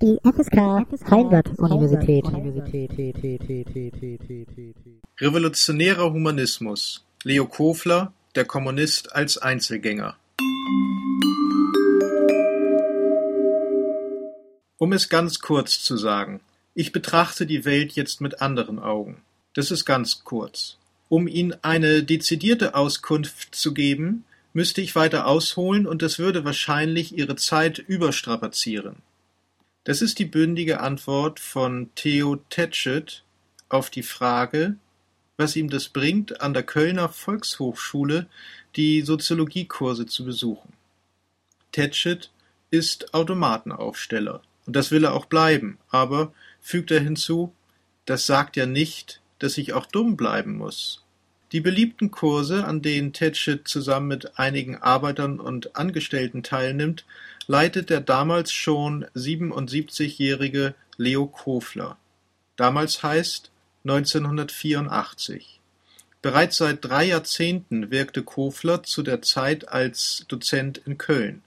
Die FSK Heimbad-Universität. Revolutionärer Humanismus. Leo Kofler, der Kommunist als Einzelgänger. Um es ganz kurz zu sagen, ich betrachte die Welt jetzt mit anderen Augen. Das ist ganz kurz. Um Ihnen eine dezidierte Auskunft zu geben, müsste ich weiter ausholen und das würde wahrscheinlich Ihre Zeit überstrapazieren. Das ist die bündige Antwort von Theo Tetschet auf die Frage, was ihm das bringt, an der Kölner Volkshochschule die Soziologiekurse zu besuchen. Tetschet ist Automatenaufsteller und das will er auch bleiben, aber, fügt er hinzu, das sagt ja nicht, dass ich auch dumm bleiben muss. Die beliebten Kurse, an denen Tetschet zusammen mit einigen Arbeitern und Angestellten teilnimmt, leitet der damals schon 77-jährige Leo Kofler. Damals heißt 1984. Bereits seit drei Jahrzehnten wirkte Kofler zu der Zeit als Dozent in Köln.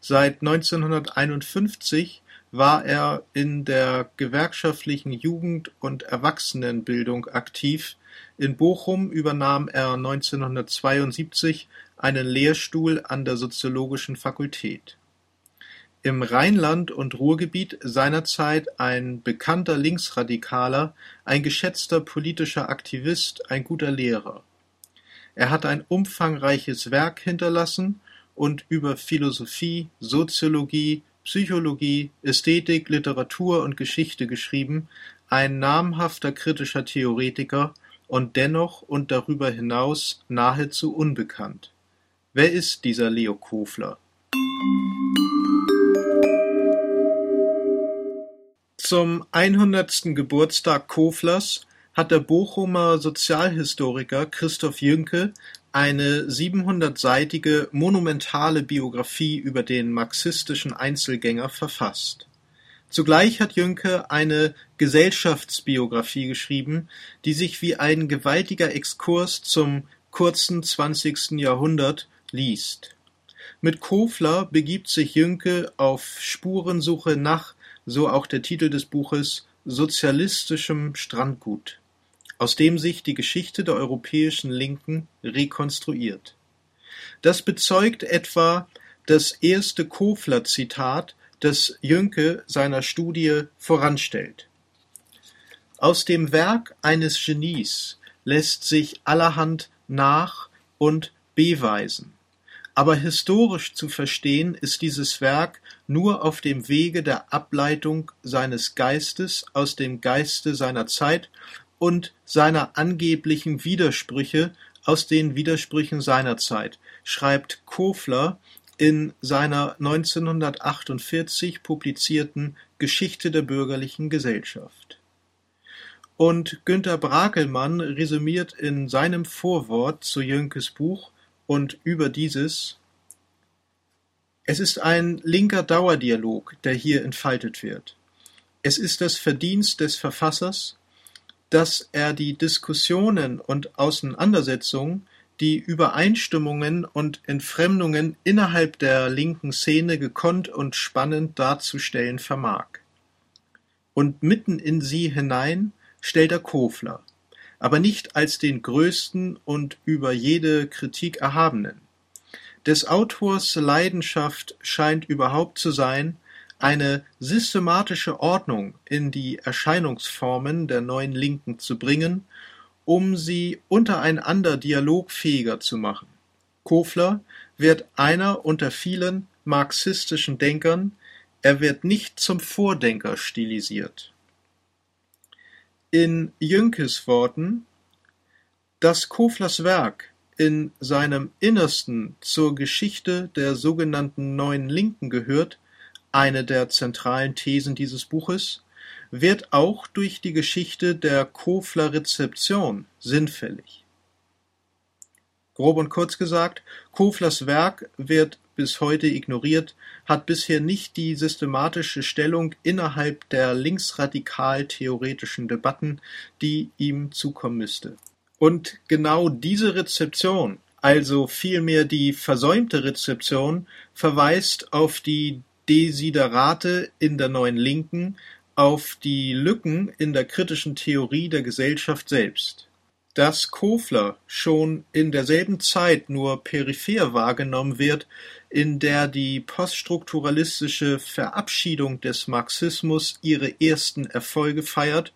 Seit 1951 war er in der gewerkschaftlichen Jugend- und Erwachsenenbildung aktiv, in Bochum übernahm er 1972 einen Lehrstuhl an der Soziologischen Fakultät. Im Rheinland und Ruhrgebiet seinerzeit ein bekannter Linksradikaler, ein geschätzter politischer Aktivist, ein guter Lehrer. Er hat ein umfangreiches Werk hinterlassen und über Philosophie, Soziologie, Psychologie, Ästhetik, Literatur und Geschichte geschrieben, ein namhafter kritischer Theoretiker und dennoch und darüber hinaus nahezu unbekannt. Wer ist dieser Leo Kofler? Zum 100. Geburtstag Koflers hat der Bochumer Sozialhistoriker Christoph Jünke eine 700-seitige monumentale Biographie über den marxistischen Einzelgänger verfasst. Zugleich hat Jünke eine Gesellschaftsbiographie geschrieben, die sich wie ein gewaltiger Exkurs zum kurzen 20. Jahrhundert liest. Mit Kofler begibt sich Jünke auf Spurensuche nach, so auch der Titel des Buches, sozialistischem Strandgut aus dem sich die Geschichte der europäischen Linken rekonstruiert. Das bezeugt etwa das erste Kofler-Zitat, das Jünke seiner Studie voranstellt. Aus dem Werk eines Genies lässt sich allerhand nach- und beweisen. Aber historisch zu verstehen ist dieses Werk nur auf dem Wege der Ableitung seines Geistes aus dem Geiste seiner Zeit und seiner angeblichen Widersprüche aus den Widersprüchen seiner Zeit, schreibt Kofler in seiner 1948 publizierten Geschichte der bürgerlichen Gesellschaft. Und Günter Brakelmann resümiert in seinem Vorwort zu Jönkes Buch und über dieses Es ist ein linker Dauerdialog, der hier entfaltet wird. Es ist das Verdienst des Verfassers, dass er die Diskussionen und Auseinandersetzungen, die Übereinstimmungen und Entfremdungen innerhalb der linken Szene gekonnt und spannend darzustellen vermag. Und mitten in sie hinein stellt er Kofler, aber nicht als den größten und über jede Kritik erhabenen. Des Autors Leidenschaft scheint überhaupt zu sein, eine systematische Ordnung in die Erscheinungsformen der neuen Linken zu bringen, um sie untereinander dialogfähiger zu machen. Kofler wird einer unter vielen marxistischen Denkern, er wird nicht zum Vordenker stilisiert. In Jünkes Worten Dass Koflers Werk in seinem Innersten zur Geschichte der sogenannten Neuen Linken gehört, eine der zentralen Thesen dieses Buches, wird auch durch die Geschichte der Kofler-Rezeption sinnfällig. Grob und kurz gesagt, Koflers Werk wird bis heute ignoriert, hat bisher nicht die systematische Stellung innerhalb der linksradikal-theoretischen Debatten, die ihm zukommen müsste. Und genau diese Rezeption, also vielmehr die versäumte Rezeption, verweist auf die Desiderate in der Neuen Linken auf die Lücken in der kritischen Theorie der Gesellschaft selbst. Dass Kofler schon in derselben Zeit nur peripher wahrgenommen wird, in der die poststrukturalistische Verabschiedung des Marxismus ihre ersten Erfolge feiert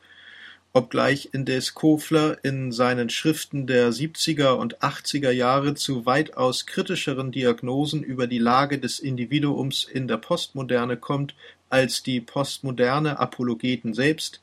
obgleich indes Kofler in seinen Schriften der 70er und 80er Jahre zu weitaus kritischeren Diagnosen über die Lage des Individuums in der Postmoderne kommt als die postmoderne Apologeten selbst,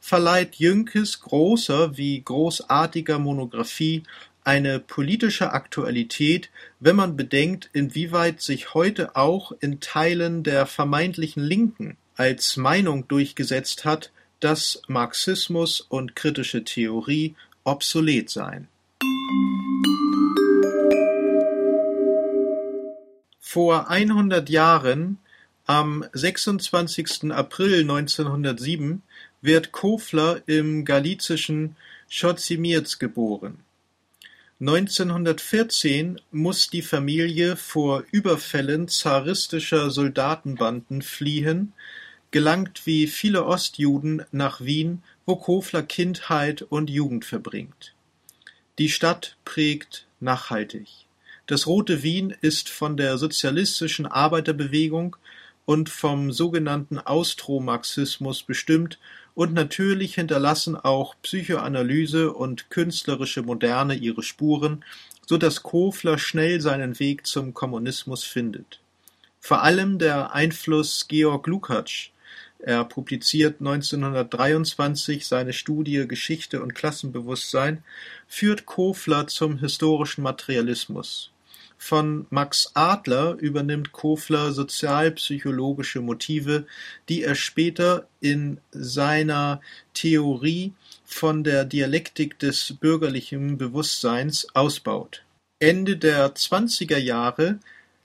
verleiht Jünkes großer wie großartiger Monographie eine politische Aktualität, wenn man bedenkt, inwieweit sich heute auch in Teilen der vermeintlichen Linken als Meinung durchgesetzt hat, dass Marxismus und kritische Theorie obsolet seien. Vor 100 Jahren, am 26. April 1907, wird Kofler im galizischen Chozimierz geboren. 1914 muss die Familie vor Überfällen zaristischer Soldatenbanden fliehen gelangt wie viele Ostjuden nach Wien, wo Kofler Kindheit und Jugend verbringt. Die Stadt prägt nachhaltig. Das Rote Wien ist von der sozialistischen Arbeiterbewegung und vom sogenannten Austromarxismus bestimmt und natürlich hinterlassen auch Psychoanalyse und künstlerische Moderne ihre Spuren, so dass Kofler schnell seinen Weg zum Kommunismus findet. Vor allem der Einfluss Georg Lukács er publiziert 1923 seine Studie Geschichte und Klassenbewusstsein, führt Kofler zum historischen Materialismus. Von Max Adler übernimmt Kofler sozialpsychologische Motive, die er später in seiner Theorie von der Dialektik des bürgerlichen Bewusstseins ausbaut. Ende der 20er Jahre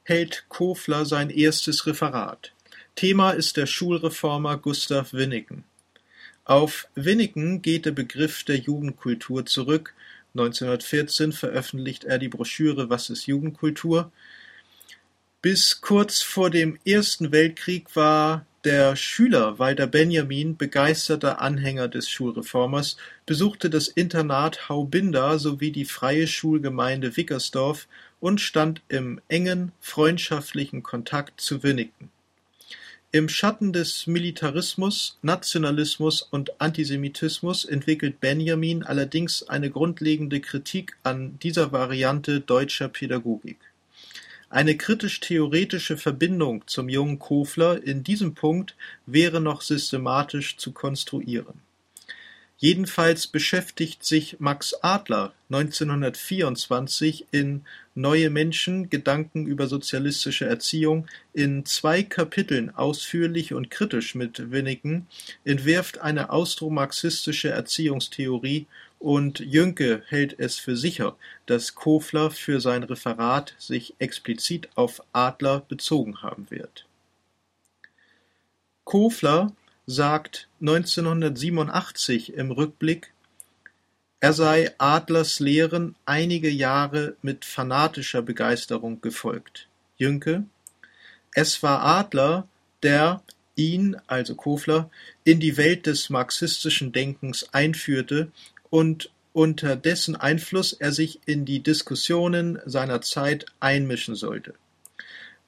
hält Kofler sein erstes Referat. Thema ist der Schulreformer Gustav Winnicken. Auf Winnicken geht der Begriff der Jugendkultur zurück. 1914 veröffentlicht er die Broschüre Was ist Jugendkultur? Bis kurz vor dem Ersten Weltkrieg war der Schüler Walter Benjamin begeisterter Anhänger des Schulreformers, besuchte das Internat Haubinda sowie die Freie Schulgemeinde Wickersdorf und stand im engen freundschaftlichen Kontakt zu Winnicken. Im Schatten des Militarismus, Nationalismus und Antisemitismus entwickelt Benjamin allerdings eine grundlegende Kritik an dieser Variante deutscher Pädagogik. Eine kritisch-theoretische Verbindung zum jungen Kofler in diesem Punkt wäre noch systematisch zu konstruieren Jedenfalls beschäftigt sich Max Adler 1924 in Neue Menschen, Gedanken über sozialistische Erziehung in zwei Kapiteln ausführlich und kritisch mit Winnicken, entwirft eine austromarxistische Erziehungstheorie und Jünke hält es für sicher, dass Kofler für sein Referat sich explizit auf Adler bezogen haben wird. Kofler sagt 1987 im Rückblick, er sei Adlers Lehren einige Jahre mit fanatischer Begeisterung gefolgt. Jünke: Es war Adler, der ihn (also Kofler) in die Welt des marxistischen Denkens einführte und unter dessen Einfluss er sich in die Diskussionen seiner Zeit einmischen sollte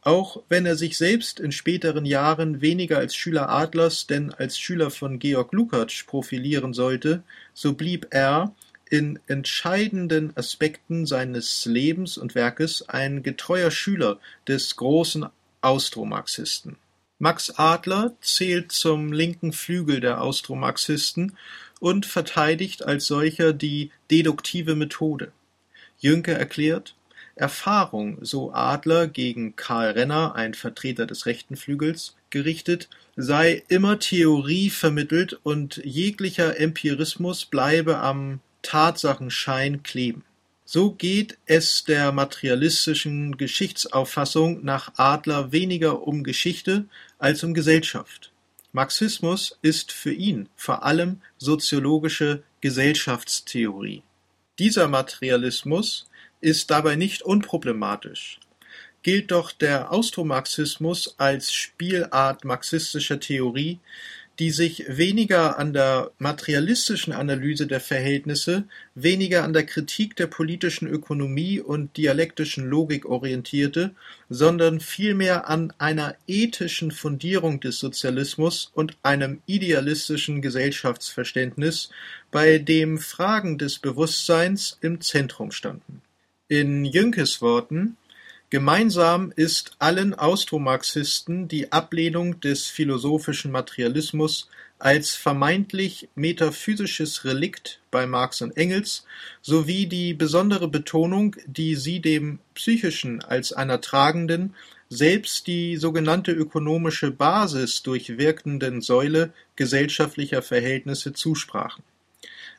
auch wenn er sich selbst in späteren Jahren weniger als Schüler Adlers denn als Schüler von Georg Lukács profilieren sollte, so blieb er in entscheidenden Aspekten seines Lebens und Werkes ein getreuer Schüler des großen Austromarxisten. Max Adler zählt zum linken Flügel der Austromarxisten und verteidigt als solcher die deduktive Methode. Jünke erklärt Erfahrung, so Adler gegen Karl Renner, ein Vertreter des rechten Flügels, gerichtet, sei immer Theorie vermittelt und jeglicher Empirismus bleibe am Tatsachenschein kleben. So geht es der materialistischen Geschichtsauffassung nach Adler weniger um Geschichte als um Gesellschaft. Marxismus ist für ihn vor allem soziologische Gesellschaftstheorie. Dieser Materialismus ist dabei nicht unproblematisch. gilt doch der Austromarxismus als Spielart marxistischer Theorie, die sich weniger an der materialistischen Analyse der Verhältnisse, weniger an der Kritik der politischen Ökonomie und dialektischen Logik orientierte, sondern vielmehr an einer ethischen Fundierung des Sozialismus und einem idealistischen Gesellschaftsverständnis, bei dem Fragen des Bewusstseins im Zentrum standen. In Jünkes Worten Gemeinsam ist allen Austromarxisten die Ablehnung des philosophischen Materialismus als vermeintlich metaphysisches Relikt bei Marx und Engels sowie die besondere Betonung, die sie dem Psychischen als einer tragenden, selbst die sogenannte ökonomische Basis durchwirkenden Säule gesellschaftlicher Verhältnisse zusprachen.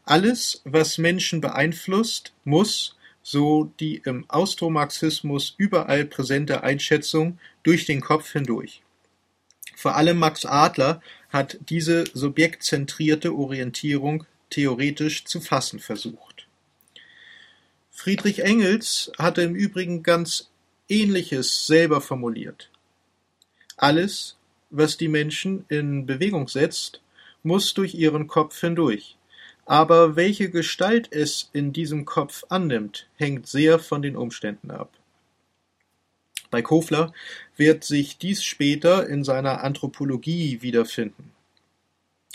Alles, was Menschen beeinflusst, muss so die im Austromarxismus überall präsente Einschätzung durch den Kopf hindurch. Vor allem Max Adler hat diese subjektzentrierte Orientierung theoretisch zu fassen versucht. Friedrich Engels hatte im Übrigen ganz Ähnliches selber formuliert. Alles, was die Menschen in Bewegung setzt, muss durch ihren Kopf hindurch. Aber welche Gestalt es in diesem Kopf annimmt, hängt sehr von den Umständen ab. Bei Kofler wird sich dies später in seiner Anthropologie wiederfinden.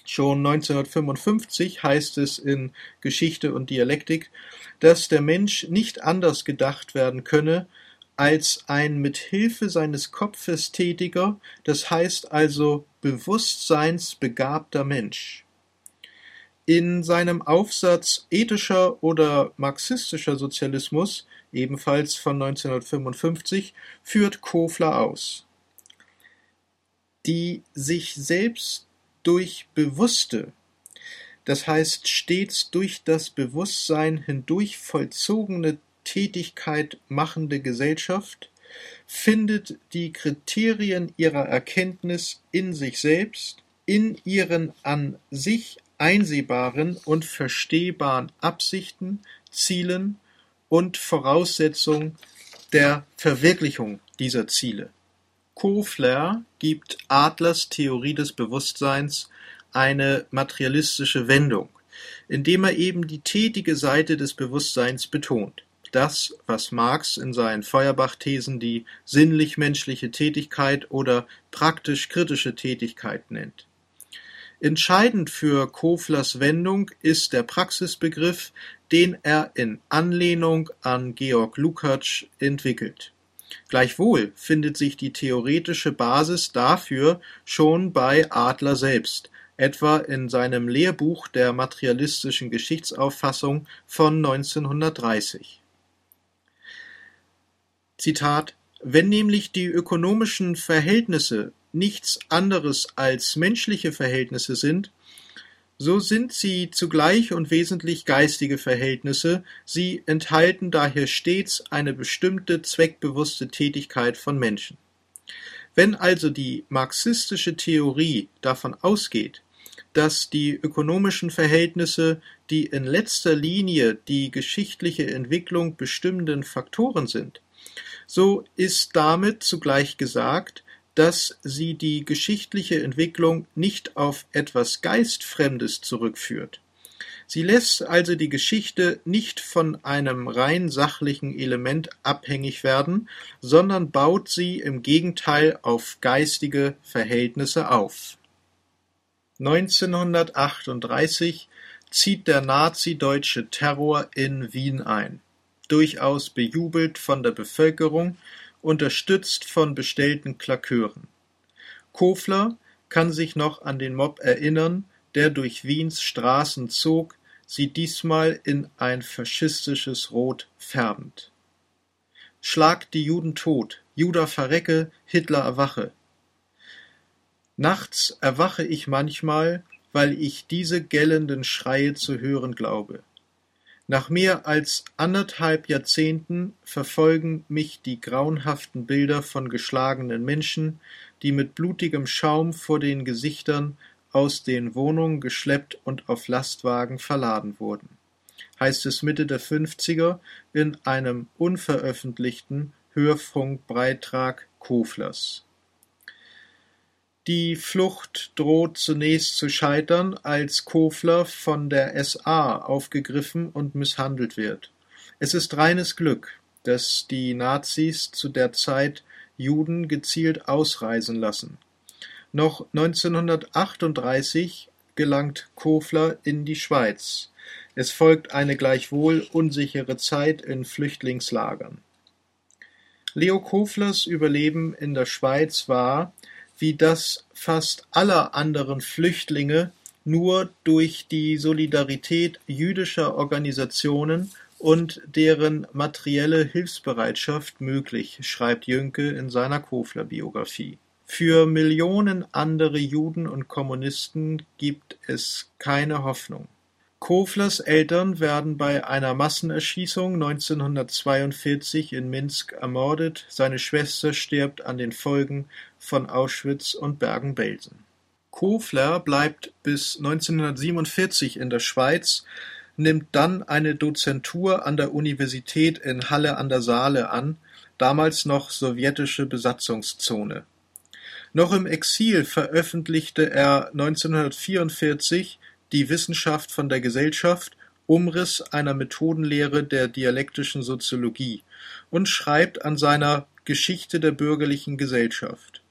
Schon 1955 heißt es in Geschichte und Dialektik, dass der Mensch nicht anders gedacht werden könne als ein mit Hilfe seines Kopfes tätiger, das heißt also bewusstseinsbegabter Mensch. In seinem Aufsatz Ethischer oder marxistischer Sozialismus, ebenfalls von 1955, führt Kofler aus: Die sich selbst durch bewusste, das heißt stets durch das Bewusstsein hindurch vollzogene Tätigkeit machende Gesellschaft findet die Kriterien ihrer Erkenntnis in sich selbst, in ihren an sich einsehbaren und verstehbaren Absichten, Zielen und Voraussetzungen der Verwirklichung dieser Ziele. Kofler gibt Adlers Theorie des Bewusstseins eine materialistische Wendung, indem er eben die tätige Seite des Bewusstseins betont. Das, was Marx in seinen Feuerbach-Thesen die sinnlich-menschliche Tätigkeit oder praktisch-kritische Tätigkeit nennt. Entscheidend für Koflers Wendung ist der Praxisbegriff, den er in Anlehnung an Georg Lukács entwickelt. Gleichwohl findet sich die theoretische Basis dafür schon bei Adler selbst, etwa in seinem Lehrbuch der materialistischen Geschichtsauffassung von 1930. Zitat Wenn nämlich die ökonomischen Verhältnisse nichts anderes als menschliche Verhältnisse sind, so sind sie zugleich und wesentlich geistige Verhältnisse, sie enthalten daher stets eine bestimmte zweckbewusste Tätigkeit von Menschen. Wenn also die marxistische Theorie davon ausgeht, dass die ökonomischen Verhältnisse die in letzter Linie die geschichtliche Entwicklung bestimmenden Faktoren sind, so ist damit zugleich gesagt, dass sie die geschichtliche Entwicklung nicht auf etwas Geistfremdes zurückführt. Sie lässt also die Geschichte nicht von einem rein sachlichen Element abhängig werden, sondern baut sie im Gegenteil auf geistige Verhältnisse auf. 1938 zieht der nazideutsche Terror in Wien ein, durchaus bejubelt von der Bevölkerung unterstützt von bestellten Klakeuren. Kofler kann sich noch an den Mob erinnern, der durch Wiens Straßen zog, sie diesmal in ein faschistisches Rot färbend. Schlagt die Juden tot, Juda verrecke, Hitler erwache. Nachts erwache ich manchmal, weil ich diese gellenden Schreie zu hören glaube. Nach mehr als anderthalb Jahrzehnten verfolgen mich die grauenhaften Bilder von geschlagenen Menschen, die mit blutigem Schaum vor den Gesichtern aus den Wohnungen geschleppt und auf Lastwagen verladen wurden, heißt es Mitte der Fünfziger in einem unveröffentlichten, Hörfunkbeitrag Koflers. Die Flucht droht zunächst zu scheitern, als Kofler von der SA aufgegriffen und misshandelt wird. Es ist reines Glück, dass die Nazis zu der Zeit Juden gezielt ausreisen lassen. Noch 1938 gelangt Kofler in die Schweiz. Es folgt eine gleichwohl unsichere Zeit in Flüchtlingslagern. Leo Koflers Überleben in der Schweiz war, wie das fast aller anderen Flüchtlinge, nur durch die Solidarität jüdischer Organisationen und deren materielle Hilfsbereitschaft möglich, schreibt Jünke in seiner Kofler-Biografie. Für Millionen andere Juden und Kommunisten gibt es keine Hoffnung. Koflers Eltern werden bei einer Massenerschießung 1942 in Minsk ermordet, seine Schwester stirbt an den Folgen von Auschwitz und Bergen-Belsen. Kofler bleibt bis 1947 in der Schweiz, nimmt dann eine Dozentur an der Universität in Halle an der Saale an, damals noch sowjetische Besatzungszone. Noch im Exil veröffentlichte er 1944 Die Wissenschaft von der Gesellschaft, Umriss einer Methodenlehre der dialektischen Soziologie und schreibt an seiner Geschichte der bürgerlichen Gesellschaft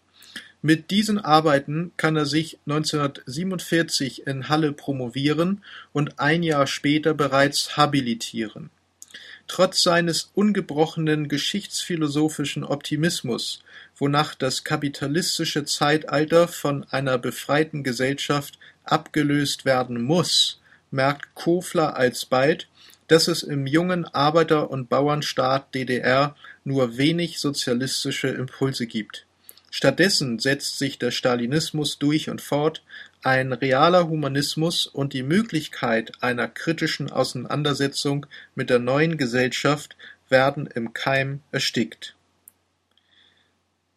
mit diesen Arbeiten kann er sich 1947 in Halle promovieren und ein Jahr später bereits habilitieren. Trotz seines ungebrochenen geschichtsphilosophischen Optimismus, wonach das kapitalistische Zeitalter von einer befreiten Gesellschaft abgelöst werden muss, merkt Kofler alsbald, dass es im jungen Arbeiter- und Bauernstaat DDR nur wenig sozialistische Impulse gibt Stattdessen setzt sich der Stalinismus durch und fort, ein realer Humanismus und die Möglichkeit einer kritischen Auseinandersetzung mit der neuen Gesellschaft werden im Keim erstickt.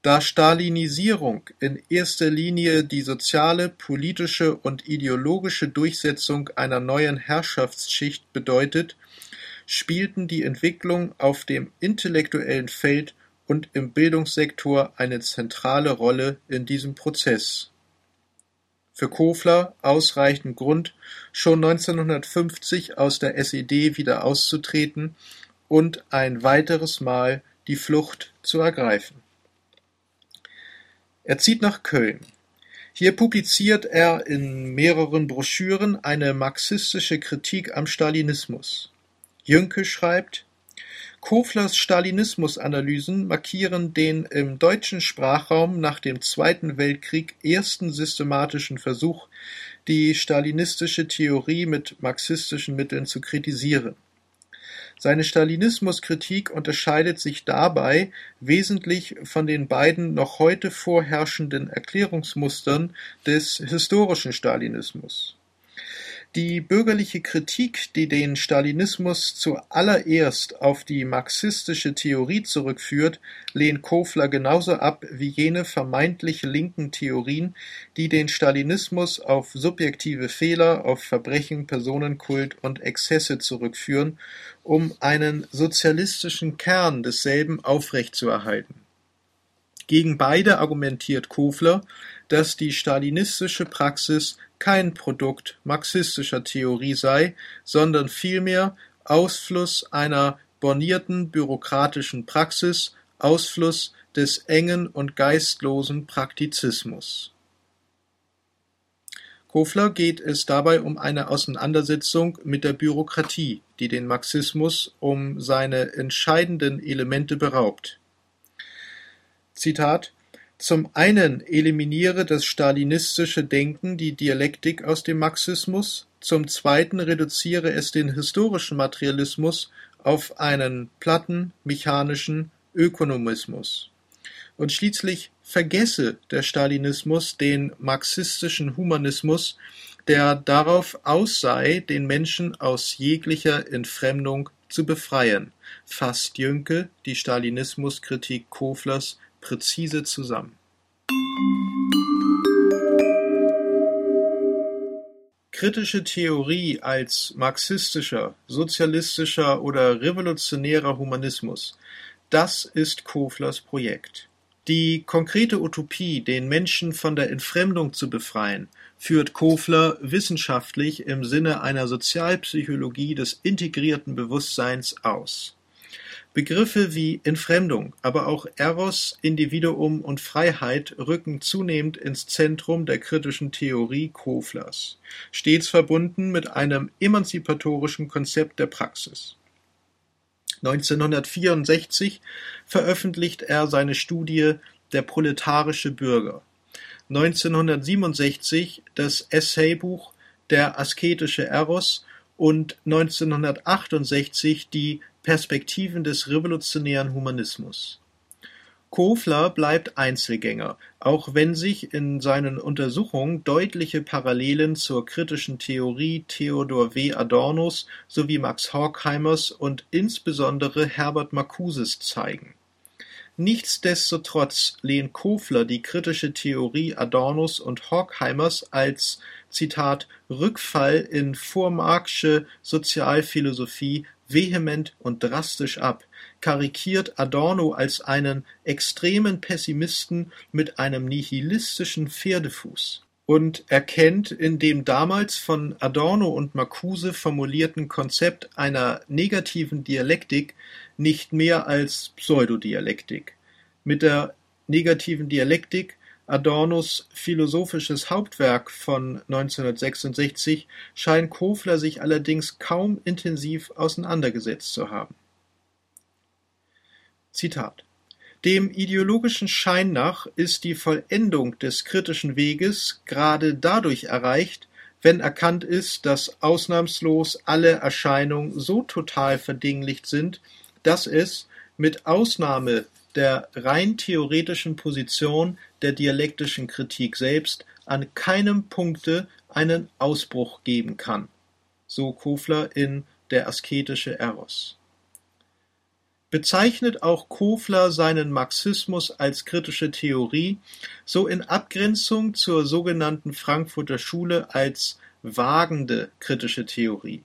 Da Stalinisierung in erster Linie die soziale, politische und ideologische Durchsetzung einer neuen Herrschaftsschicht bedeutet, spielten die Entwicklung auf dem intellektuellen Feld und im Bildungssektor eine zentrale Rolle in diesem Prozess. Für Kofler ausreichend Grund, schon 1950 aus der SED wieder auszutreten und ein weiteres Mal die Flucht zu ergreifen. Er zieht nach Köln. Hier publiziert er in mehreren Broschüren eine marxistische Kritik am Stalinismus. Jünke schreibt Koflers Stalinismusanalysen markieren den im deutschen Sprachraum nach dem Zweiten Weltkrieg ersten systematischen Versuch, die stalinistische Theorie mit marxistischen Mitteln zu kritisieren. Seine Stalinismuskritik unterscheidet sich dabei wesentlich von den beiden noch heute vorherrschenden Erklärungsmustern des historischen Stalinismus die bürgerliche Kritik, die den Stalinismus zuallererst auf die marxistische Theorie zurückführt, lehnt Kofler genauso ab wie jene vermeintlich linken Theorien, die den Stalinismus auf subjektive Fehler, auf Verbrechen, Personenkult und Exzesse zurückführen, um einen sozialistischen Kern desselben aufrechtzuerhalten. Gegen beide argumentiert Kofler, dass die stalinistische Praxis kein Produkt marxistischer Theorie sei, sondern vielmehr Ausfluss einer bornierten bürokratischen Praxis, Ausfluss des engen und geistlosen Praktizismus. Kofler geht es dabei um eine Auseinandersetzung mit der Bürokratie, die den Marxismus um seine entscheidenden Elemente beraubt. Zitat zum einen eliminiere das stalinistische Denken die Dialektik aus dem Marxismus, zum zweiten reduziere es den historischen Materialismus auf einen platten, mechanischen Ökonomismus. Und schließlich vergesse der Stalinismus den marxistischen Humanismus, der darauf aus sei, den Menschen aus jeglicher Entfremdung zu befreien, fasst Jünke die Stalinismuskritik Koflers präzise zusammen. Kritische Theorie als marxistischer, sozialistischer oder revolutionärer Humanismus Das ist Koflers Projekt. Die konkrete Utopie, den Menschen von der Entfremdung zu befreien, führt Kofler wissenschaftlich im Sinne einer Sozialpsychologie des integrierten Bewusstseins aus. Begriffe wie Entfremdung, aber auch Eros, Individuum und Freiheit rücken zunehmend ins Zentrum der kritischen Theorie Koflers, stets verbunden mit einem emanzipatorischen Konzept der Praxis. 1964 veröffentlicht er seine Studie Der proletarische Bürger, 1967 das Essaybuch Der asketische Eros und 1968 die Perspektiven des revolutionären Humanismus. Kofler bleibt Einzelgänger, auch wenn sich in seinen Untersuchungen deutliche Parallelen zur kritischen Theorie Theodor W. Adornos sowie Max Horkheimers und insbesondere Herbert Marcuses zeigen. Nichtsdestotrotz lehnt Kofler die kritische Theorie Adornos und Horkheimers als Zitat Rückfall in vormarxsche Sozialphilosophie vehement und drastisch ab, karikiert Adorno als einen extremen Pessimisten mit einem nihilistischen Pferdefuß und erkennt in dem damals von Adorno und Marcuse formulierten Konzept einer negativen Dialektik nicht mehr als Pseudodialektik. Mit der negativen Dialektik Adornos philosophisches Hauptwerk von 1966 scheint Kofler sich allerdings kaum intensiv auseinandergesetzt zu haben. Zitat Dem ideologischen Schein nach ist die Vollendung des kritischen Weges gerade dadurch erreicht, wenn erkannt ist, dass ausnahmslos alle Erscheinungen so total verdinglicht sind, dass es, mit Ausnahme der rein theoretischen Position der dialektischen Kritik selbst an keinem Punkte einen Ausbruch geben kann, so Kofler in Der asketische Eros. Bezeichnet auch Kofler seinen Marxismus als kritische Theorie, so in Abgrenzung zur sogenannten Frankfurter Schule als wagende kritische Theorie.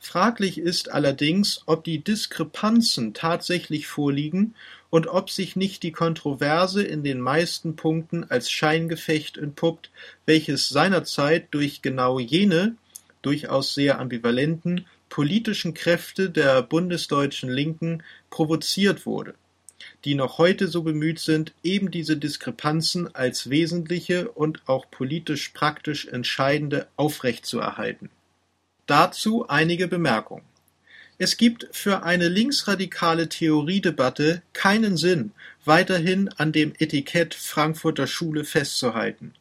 Fraglich ist allerdings, ob die Diskrepanzen tatsächlich vorliegen und ob sich nicht die Kontroverse in den meisten Punkten als Scheingefecht entpuppt, welches seinerzeit durch genau jene, durchaus sehr ambivalenten, politischen Kräfte der bundesdeutschen Linken provoziert wurde, die noch heute so bemüht sind, eben diese Diskrepanzen als wesentliche und auch politisch praktisch entscheidende aufrechtzuerhalten. Dazu einige Bemerkungen. Es gibt für eine linksradikale Theoriedebatte keinen Sinn, weiterhin an dem Etikett Frankfurter Schule festzuhalten.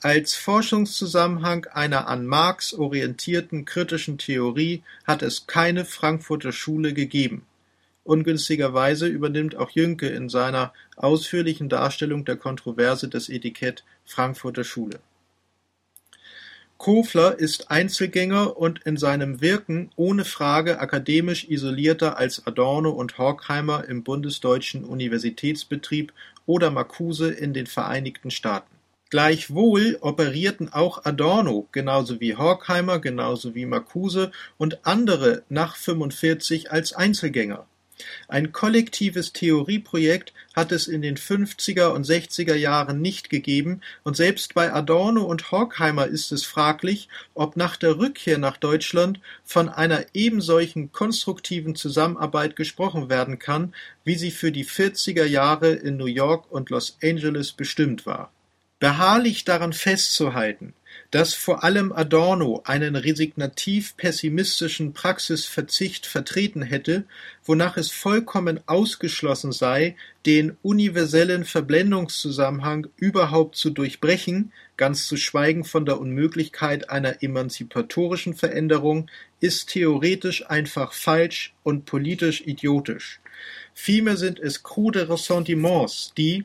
Als Forschungszusammenhang einer an Marx orientierten kritischen Theorie hat es keine Frankfurter Schule gegeben. Ungünstigerweise übernimmt auch Jünke in seiner ausführlichen Darstellung der Kontroverse das Etikett Frankfurter Schule Kofler ist Einzelgänger und in seinem Wirken ohne Frage akademisch isolierter als Adorno und Horkheimer im bundesdeutschen Universitätsbetrieb oder Marcuse in den Vereinigten Staaten. Gleichwohl operierten auch Adorno genauso wie Horkheimer, genauso wie Marcuse und andere nach 45 als Einzelgänger ein kollektives Theorieprojekt hat es in den 50er und 60er Jahren nicht gegeben, und selbst bei Adorno und Horkheimer ist es fraglich, ob nach der Rückkehr nach Deutschland von einer ebensolchen konstruktiven Zusammenarbeit gesprochen werden kann, wie sie für die 40er Jahre in New York und Los Angeles bestimmt war. Beharrlich daran festzuhalten dass vor allem Adorno einen resignativ-pessimistischen Praxisverzicht vertreten hätte, wonach es vollkommen ausgeschlossen sei, den universellen Verblendungszusammenhang überhaupt zu durchbrechen, ganz zu schweigen von der Unmöglichkeit einer emanzipatorischen Veränderung, ist theoretisch einfach falsch und politisch idiotisch. Vielmehr sind es krude Ressentiments, die,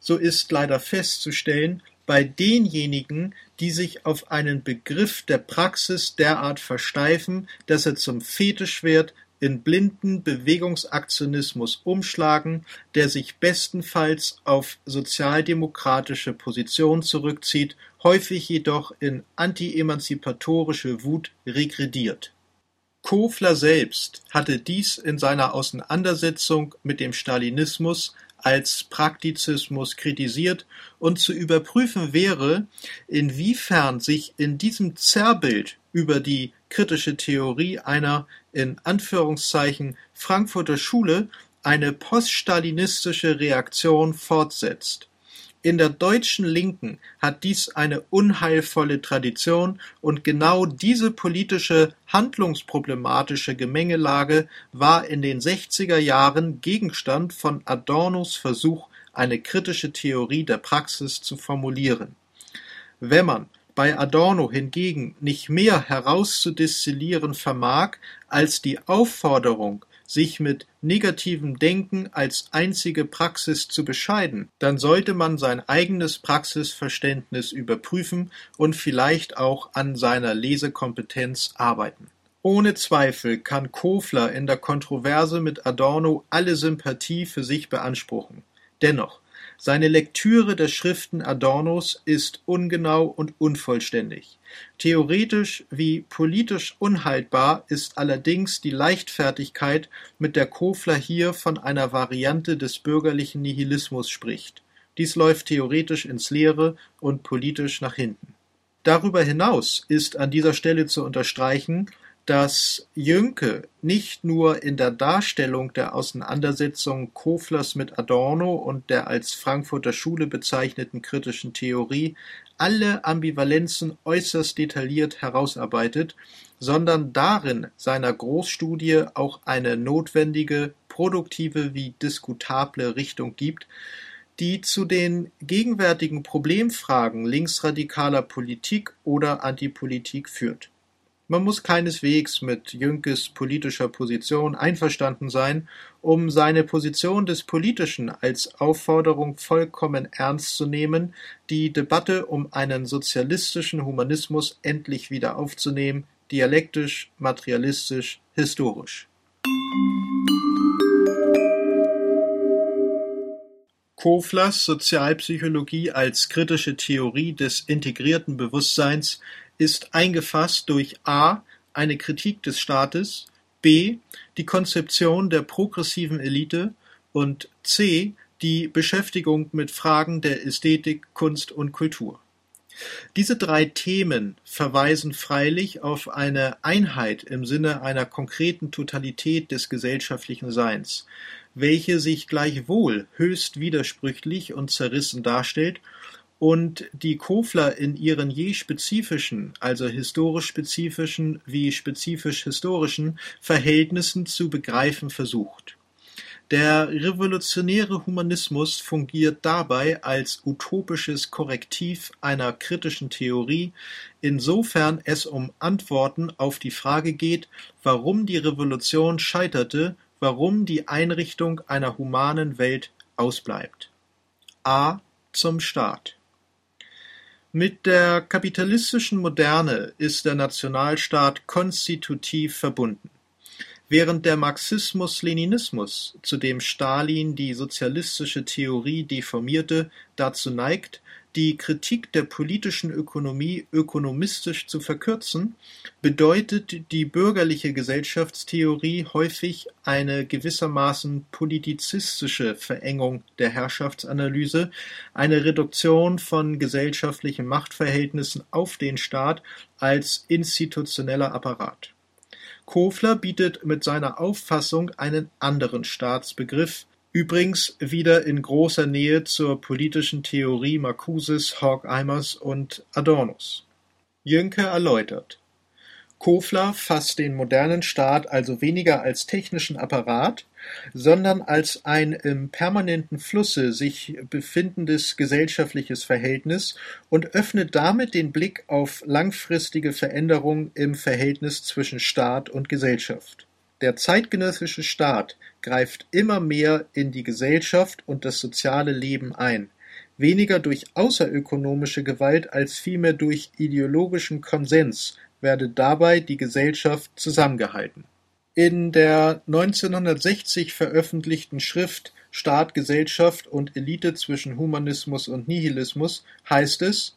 so ist leider festzustellen, bei denjenigen, die sich auf einen Begriff der Praxis derart versteifen, dass er zum Fetisch wird, in blinden Bewegungsaktionismus umschlagen, der sich bestenfalls auf sozialdemokratische Positionen zurückzieht, häufig jedoch in anti-emanzipatorische Wut regrediert. Kofler selbst hatte dies in seiner Auseinandersetzung mit dem Stalinismus als Praktizismus kritisiert und zu überprüfen wäre, inwiefern sich in diesem Zerrbild über die kritische Theorie einer in Anführungszeichen Frankfurter Schule eine poststalinistische Reaktion fortsetzt. In der deutschen Linken hat dies eine unheilvolle Tradition, und genau diese politische handlungsproblematische Gemengelage war in den sechziger Jahren Gegenstand von Adornos Versuch, eine kritische Theorie der Praxis zu formulieren. Wenn man bei Adorno hingegen nicht mehr herauszudestillieren vermag als die Aufforderung sich mit negativem Denken als einzige Praxis zu bescheiden, dann sollte man sein eigenes Praxisverständnis überprüfen und vielleicht auch an seiner Lesekompetenz arbeiten. Ohne Zweifel kann Kofler in der Kontroverse mit Adorno alle Sympathie für sich beanspruchen. Dennoch, seine Lektüre der Schriften Adornos ist ungenau und unvollständig. Theoretisch wie politisch unhaltbar ist allerdings die Leichtfertigkeit, mit der Kofler hier von einer Variante des bürgerlichen Nihilismus spricht. Dies läuft theoretisch ins Leere und politisch nach hinten. Darüber hinaus ist an dieser Stelle zu unterstreichen dass Jünke nicht nur in der Darstellung der Auseinandersetzung Koflers mit Adorno und der als Frankfurter Schule bezeichneten kritischen Theorie alle Ambivalenzen äußerst detailliert herausarbeitet, sondern darin seiner Großstudie auch eine notwendige, produktive wie diskutable Richtung gibt, die zu den gegenwärtigen Problemfragen linksradikaler Politik oder Antipolitik führt. Man muss keineswegs mit Jünkes politischer Position einverstanden sein, um seine Position des Politischen als Aufforderung vollkommen ernst zu nehmen, die Debatte um einen sozialistischen Humanismus endlich wieder aufzunehmen, dialektisch, materialistisch, historisch. Koflers Sozialpsychologie als kritische Theorie des integrierten Bewusstseins ist eingefasst durch a. eine Kritik des Staates, b. die Konzeption der progressiven Elite und c. die Beschäftigung mit Fragen der Ästhetik, Kunst und Kultur. Diese drei Themen verweisen freilich auf eine Einheit im Sinne einer konkreten Totalität des gesellschaftlichen Seins, welche sich gleichwohl höchst widersprüchlich und zerrissen darstellt und die Kofler in ihren je spezifischen, also historisch-spezifischen wie spezifisch-historischen Verhältnissen zu begreifen versucht. Der revolutionäre Humanismus fungiert dabei als utopisches Korrektiv einer kritischen Theorie, insofern es um Antworten auf die Frage geht, warum die Revolution scheiterte, warum die Einrichtung einer humanen Welt ausbleibt. A. Zum Staat mit der kapitalistischen Moderne ist der Nationalstaat konstitutiv verbunden. Während der Marxismus-Leninismus, zu dem Stalin die sozialistische Theorie deformierte, dazu neigt die Kritik der politischen Ökonomie ökonomistisch zu verkürzen, bedeutet die bürgerliche Gesellschaftstheorie häufig eine gewissermaßen politizistische Verengung der Herrschaftsanalyse, eine Reduktion von gesellschaftlichen Machtverhältnissen auf den Staat als institutioneller Apparat. Kofler bietet mit seiner Auffassung einen anderen Staatsbegriff, Übrigens wieder in großer Nähe zur politischen Theorie Marcuses, Horkheimers und Adornos. Jünke erläutert: Kofler fasst den modernen Staat also weniger als technischen Apparat, sondern als ein im permanenten Flusse sich befindendes gesellschaftliches Verhältnis und öffnet damit den Blick auf langfristige Veränderungen im Verhältnis zwischen Staat und Gesellschaft der zeitgenössische Staat greift immer mehr in die Gesellschaft und das soziale Leben ein, weniger durch außerökonomische Gewalt als vielmehr durch ideologischen Konsens werde dabei die Gesellschaft zusammengehalten. In der 1960 veröffentlichten Schrift Staat, Gesellschaft und Elite zwischen Humanismus und Nihilismus heißt es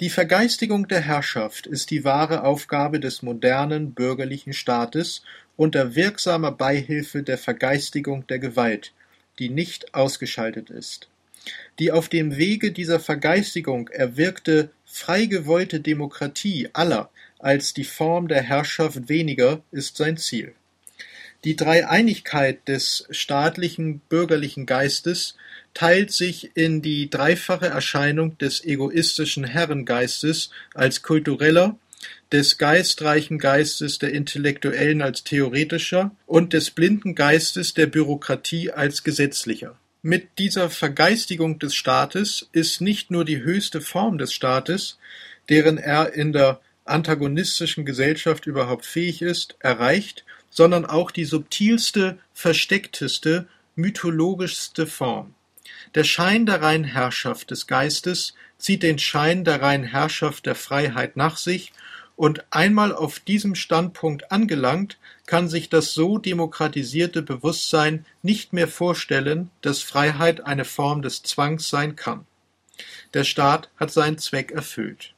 Die Vergeistigung der Herrschaft ist die wahre Aufgabe des modernen bürgerlichen Staates unter wirksamer Beihilfe der Vergeistigung der Gewalt, die nicht ausgeschaltet ist. Die auf dem Wege dieser Vergeistigung erwirkte frei gewollte Demokratie aller als die Form der Herrschaft weniger ist sein Ziel. Die Dreieinigkeit des staatlichen bürgerlichen Geistes teilt sich in die dreifache Erscheinung des egoistischen Herrengeistes als kultureller, des geistreichen Geistes der Intellektuellen als theoretischer und des blinden Geistes der Bürokratie als gesetzlicher. Mit dieser Vergeistigung des Staates ist nicht nur die höchste Form des Staates, deren er in der antagonistischen Gesellschaft überhaupt fähig ist, erreicht, sondern auch die subtilste, versteckteste, mythologischste Form. Der Schein der reinen Herrschaft des Geistes zieht den Schein der reinen Herrschaft der Freiheit nach sich, und einmal auf diesem Standpunkt angelangt, kann sich das so demokratisierte Bewusstsein nicht mehr vorstellen, dass Freiheit eine Form des Zwangs sein kann. Der Staat hat seinen Zweck erfüllt.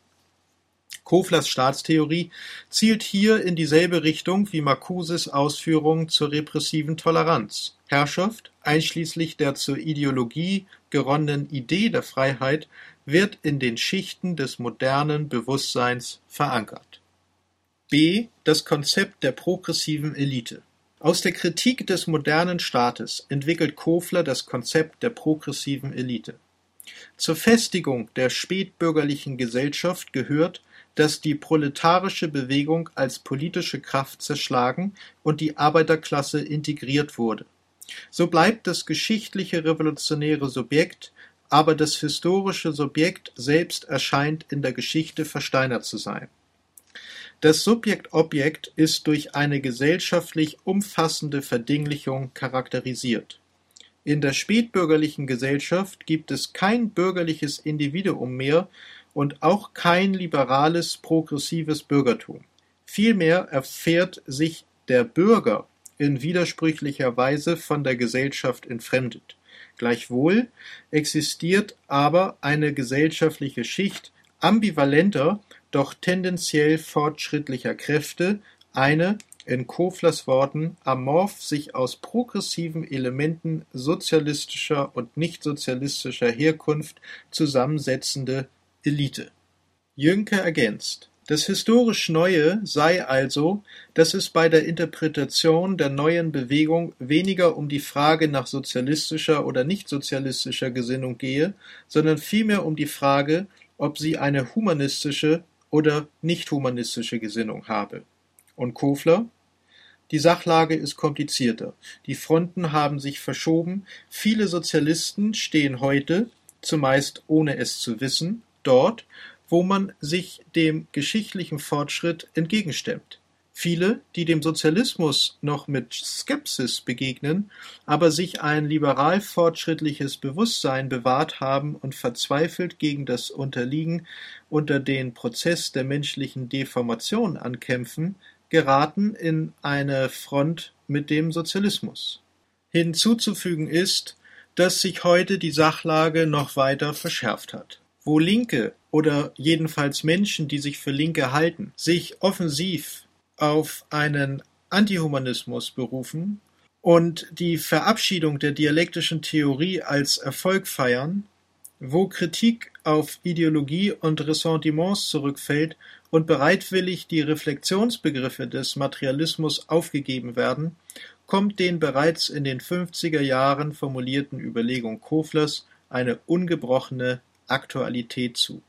Koflers Staatstheorie zielt hier in dieselbe Richtung wie Marcuses Ausführungen zur repressiven Toleranz. Herrschaft, einschließlich der zur Ideologie geronnenen Idee der Freiheit, wird in den Schichten des modernen Bewusstseins verankert. B. Das Konzept der progressiven Elite. Aus der Kritik des modernen Staates entwickelt Kofler das Konzept der progressiven Elite. Zur Festigung der spätbürgerlichen Gesellschaft gehört, dass die proletarische Bewegung als politische Kraft zerschlagen und die Arbeiterklasse integriert wurde. So bleibt das geschichtliche revolutionäre Subjekt, aber das historische Subjekt selbst erscheint in der Geschichte versteinert zu sein. Das Subjekt-Objekt ist durch eine gesellschaftlich umfassende Verdinglichung charakterisiert. In der spätbürgerlichen Gesellschaft gibt es kein bürgerliches Individuum mehr, und auch kein liberales, progressives Bürgertum. Vielmehr erfährt sich der Bürger in widersprüchlicher Weise von der Gesellschaft entfremdet. Gleichwohl existiert aber eine gesellschaftliche Schicht ambivalenter, doch tendenziell fortschrittlicher Kräfte, eine, in Koflers Worten, amorph sich aus progressiven Elementen sozialistischer und nichtsozialistischer Herkunft zusammensetzende Elite. Jünke ergänzt: Das historisch Neue sei also, dass es bei der Interpretation der neuen Bewegung weniger um die Frage nach sozialistischer oder nichtsozialistischer Gesinnung gehe, sondern vielmehr um die Frage, ob sie eine humanistische oder nicht-humanistische Gesinnung habe. Und Kofler? Die Sachlage ist komplizierter. Die Fronten haben sich verschoben. Viele Sozialisten stehen heute, zumeist ohne es zu wissen, dort, wo man sich dem geschichtlichen Fortschritt entgegenstemmt. Viele, die dem Sozialismus noch mit Skepsis begegnen, aber sich ein liberal-fortschrittliches Bewusstsein bewahrt haben und verzweifelt gegen das Unterliegen unter den Prozess der menschlichen Deformation ankämpfen, geraten in eine Front mit dem Sozialismus. Hinzuzufügen ist, dass sich heute die Sachlage noch weiter verschärft hat. Wo Linke oder jedenfalls Menschen, die sich für Linke halten, sich offensiv auf einen Antihumanismus berufen und die Verabschiedung der dialektischen Theorie als Erfolg feiern, wo Kritik auf Ideologie und Ressentiments zurückfällt und bereitwillig die Reflexionsbegriffe des Materialismus aufgegeben werden, kommt den bereits in den 50er Jahren formulierten Überlegung Koflers eine ungebrochene Aktualität zu.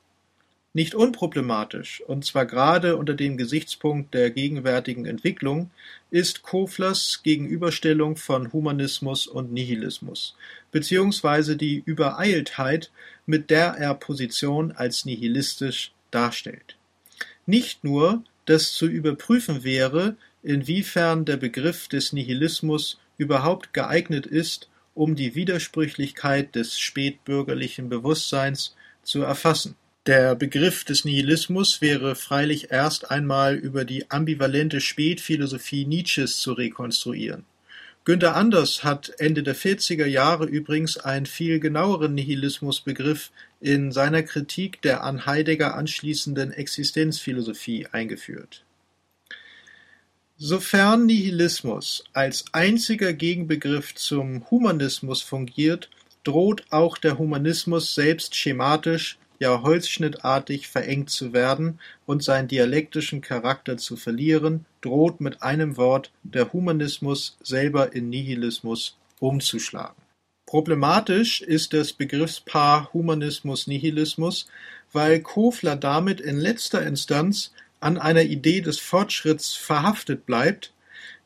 Nicht unproblematisch, und zwar gerade unter dem Gesichtspunkt der gegenwärtigen Entwicklung, ist Koflers Gegenüberstellung von Humanismus und Nihilismus, beziehungsweise die Übereiltheit, mit der er Position als nihilistisch darstellt. Nicht nur, dass zu überprüfen wäre, inwiefern der Begriff des Nihilismus überhaupt geeignet ist, um die Widersprüchlichkeit des spätbürgerlichen Bewusstseins zu erfassen. Der Begriff des Nihilismus wäre freilich erst einmal über die ambivalente Spätphilosophie Nietzsches zu rekonstruieren. Günter Anders hat Ende der 40er Jahre übrigens einen viel genaueren Nihilismusbegriff in seiner Kritik der an Heidegger anschließenden Existenzphilosophie eingeführt. Sofern Nihilismus als einziger Gegenbegriff zum Humanismus fungiert, droht auch der Humanismus selbst schematisch, ja holzschnittartig verengt zu werden und seinen dialektischen Charakter zu verlieren, droht mit einem Wort der Humanismus selber in Nihilismus umzuschlagen. Problematisch ist das Begriffspaar Humanismus-Nihilismus, weil Kofler damit in letzter Instanz an einer Idee des Fortschritts verhaftet bleibt,